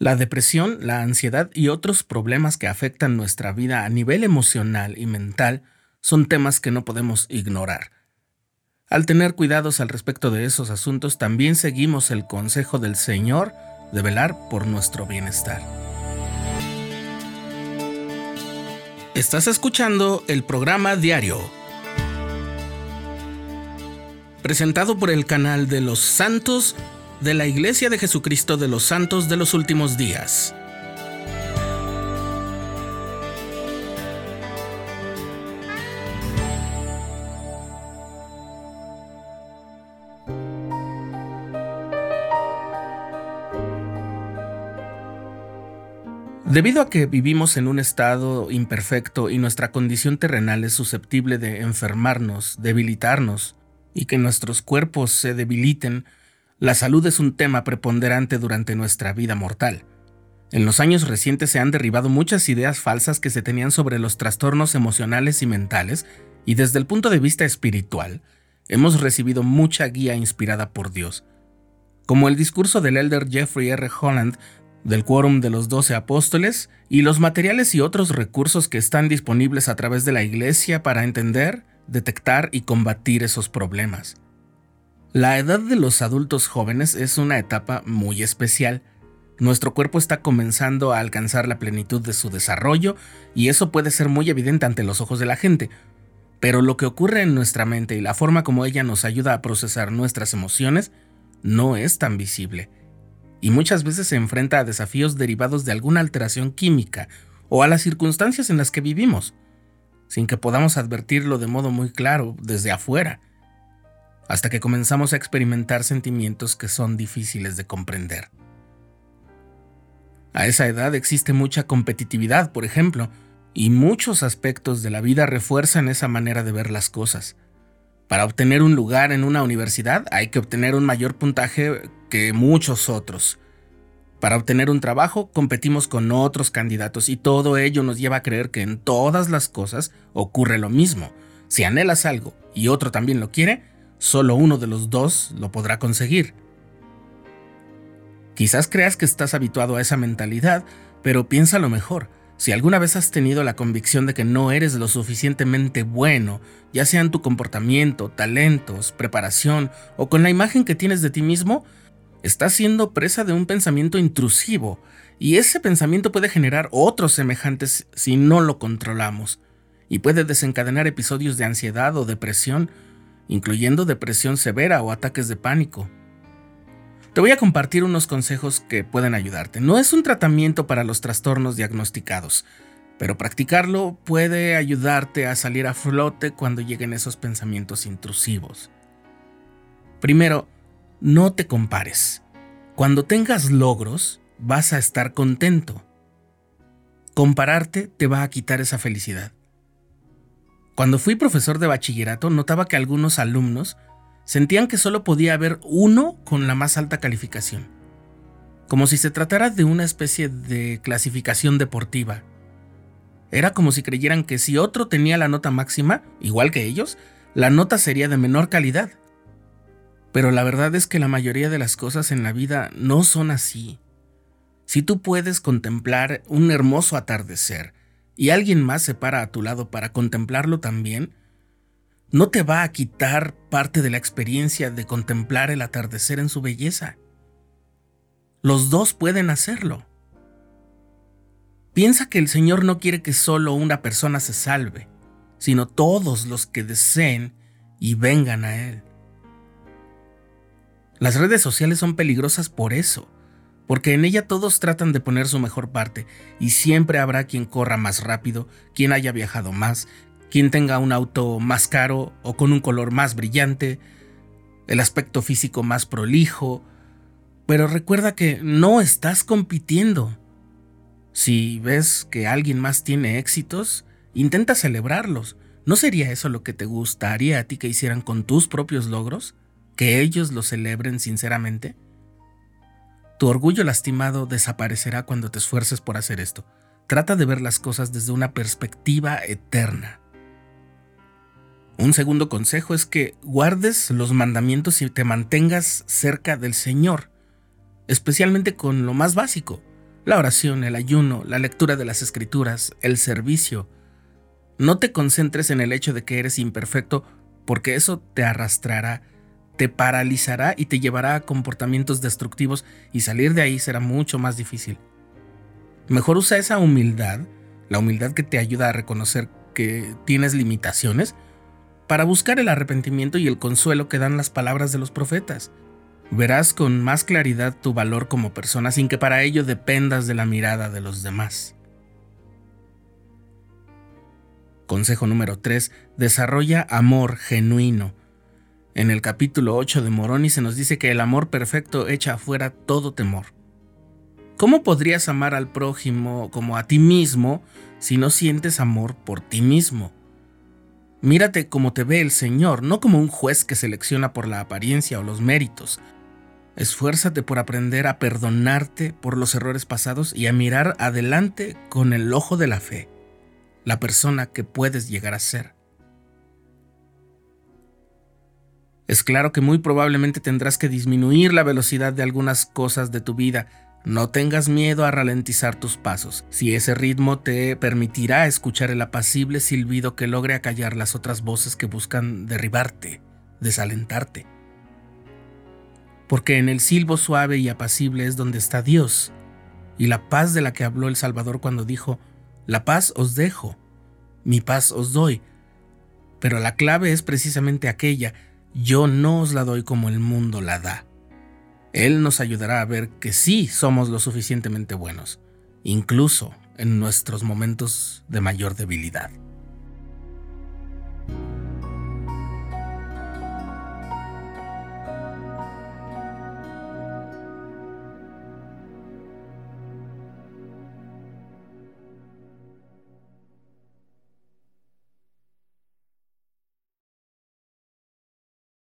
La depresión, la ansiedad y otros problemas que afectan nuestra vida a nivel emocional y mental son temas que no podemos ignorar. Al tener cuidados al respecto de esos asuntos, también seguimos el consejo del Señor de velar por nuestro bienestar. Estás escuchando el programa diario, presentado por el canal de los santos de la Iglesia de Jesucristo de los Santos de los Últimos Días. Debido a que vivimos en un estado imperfecto y nuestra condición terrenal es susceptible de enfermarnos, debilitarnos, y que nuestros cuerpos se debiliten, la salud es un tema preponderante durante nuestra vida mortal. En los años recientes se han derribado muchas ideas falsas que se tenían sobre los trastornos emocionales y mentales, y desde el punto de vista espiritual, hemos recibido mucha guía inspirada por Dios. Como el discurso del elder Jeffrey R. Holland del Quórum de los Doce Apóstoles y los materiales y otros recursos que están disponibles a través de la Iglesia para entender, detectar y combatir esos problemas. La edad de los adultos jóvenes es una etapa muy especial. Nuestro cuerpo está comenzando a alcanzar la plenitud de su desarrollo y eso puede ser muy evidente ante los ojos de la gente. Pero lo que ocurre en nuestra mente y la forma como ella nos ayuda a procesar nuestras emociones no es tan visible. Y muchas veces se enfrenta a desafíos derivados de alguna alteración química o a las circunstancias en las que vivimos, sin que podamos advertirlo de modo muy claro desde afuera hasta que comenzamos a experimentar sentimientos que son difíciles de comprender. A esa edad existe mucha competitividad, por ejemplo, y muchos aspectos de la vida refuerzan esa manera de ver las cosas. Para obtener un lugar en una universidad hay que obtener un mayor puntaje que muchos otros. Para obtener un trabajo competimos con otros candidatos y todo ello nos lleva a creer que en todas las cosas ocurre lo mismo. Si anhelas algo y otro también lo quiere, solo uno de los dos lo podrá conseguir. Quizás creas que estás habituado a esa mentalidad, pero piénsalo mejor. Si alguna vez has tenido la convicción de que no eres lo suficientemente bueno, ya sea en tu comportamiento, talentos, preparación o con la imagen que tienes de ti mismo, estás siendo presa de un pensamiento intrusivo, y ese pensamiento puede generar otros semejantes si no lo controlamos, y puede desencadenar episodios de ansiedad o depresión incluyendo depresión severa o ataques de pánico. Te voy a compartir unos consejos que pueden ayudarte. No es un tratamiento para los trastornos diagnosticados, pero practicarlo puede ayudarte a salir a flote cuando lleguen esos pensamientos intrusivos. Primero, no te compares. Cuando tengas logros, vas a estar contento. Compararte te va a quitar esa felicidad. Cuando fui profesor de bachillerato, notaba que algunos alumnos sentían que solo podía haber uno con la más alta calificación, como si se tratara de una especie de clasificación deportiva. Era como si creyeran que si otro tenía la nota máxima, igual que ellos, la nota sería de menor calidad. Pero la verdad es que la mayoría de las cosas en la vida no son así. Si tú puedes contemplar un hermoso atardecer, y alguien más se para a tu lado para contemplarlo también, no te va a quitar parte de la experiencia de contemplar el atardecer en su belleza. Los dos pueden hacerlo. Piensa que el Señor no quiere que solo una persona se salve, sino todos los que deseen y vengan a Él. Las redes sociales son peligrosas por eso porque en ella todos tratan de poner su mejor parte y siempre habrá quien corra más rápido, quien haya viajado más, quien tenga un auto más caro o con un color más brillante, el aspecto físico más prolijo, pero recuerda que no estás compitiendo. Si ves que alguien más tiene éxitos, intenta celebrarlos. ¿No sería eso lo que te gustaría a ti que hicieran con tus propios logros? ¿Que ellos lo celebren sinceramente? Tu orgullo lastimado desaparecerá cuando te esfuerces por hacer esto. Trata de ver las cosas desde una perspectiva eterna. Un segundo consejo es que guardes los mandamientos y te mantengas cerca del Señor, especialmente con lo más básico, La oración, el ayuno, la lectura de las escrituras, el servicio. No te concentres en el hecho de que eres imperfecto porque eso te arrastrará, te paralizará y te llevará a comportamientos destructivos y salir de ahí será mucho más difícil. Mejor usa esa humildad, la humildad que te ayuda a reconocer que tienes limitaciones, para buscar el arrepentimiento y el consuelo que dan las palabras de los profetas. Verás con más claridad tu valor como persona sin que para ello dependas de la mirada de los demás. Consejo número 3. Desarrolla amor genuino. En el capítulo 8 de Moroni se nos dice que el amor perfecto echa afuera todo temor. ¿Cómo podrías amar al prójimo como a ti mismo si no sientes amor por ti mismo? Mírate como te ve el Señor, no como un juez que selecciona por la apariencia o los méritos. Esfuérzate por aprender a perdonarte por los errores pasados y a mirar adelante con el ojo de la fe, la persona que puedes llegar a ser. Es claro que muy probablemente tendrás que disminuir la velocidad de algunas cosas de tu vida, no tengas miedo a ralentizar tus pasos, si ese ritmo te permitirá escuchar el apacible silbido que logre acallar las otras voces que buscan derribarte, desalentarte. Porque en el silbo suave y apacible es donde está Dios, y la paz de la que habló el Salvador cuando dijo, La paz os dejo, mi paz os doy. Pero la clave es precisamente aquella, yo no os la doy como el mundo la da. Él nos ayudará a ver que sí somos lo suficientemente buenos, incluso en nuestros momentos de mayor debilidad.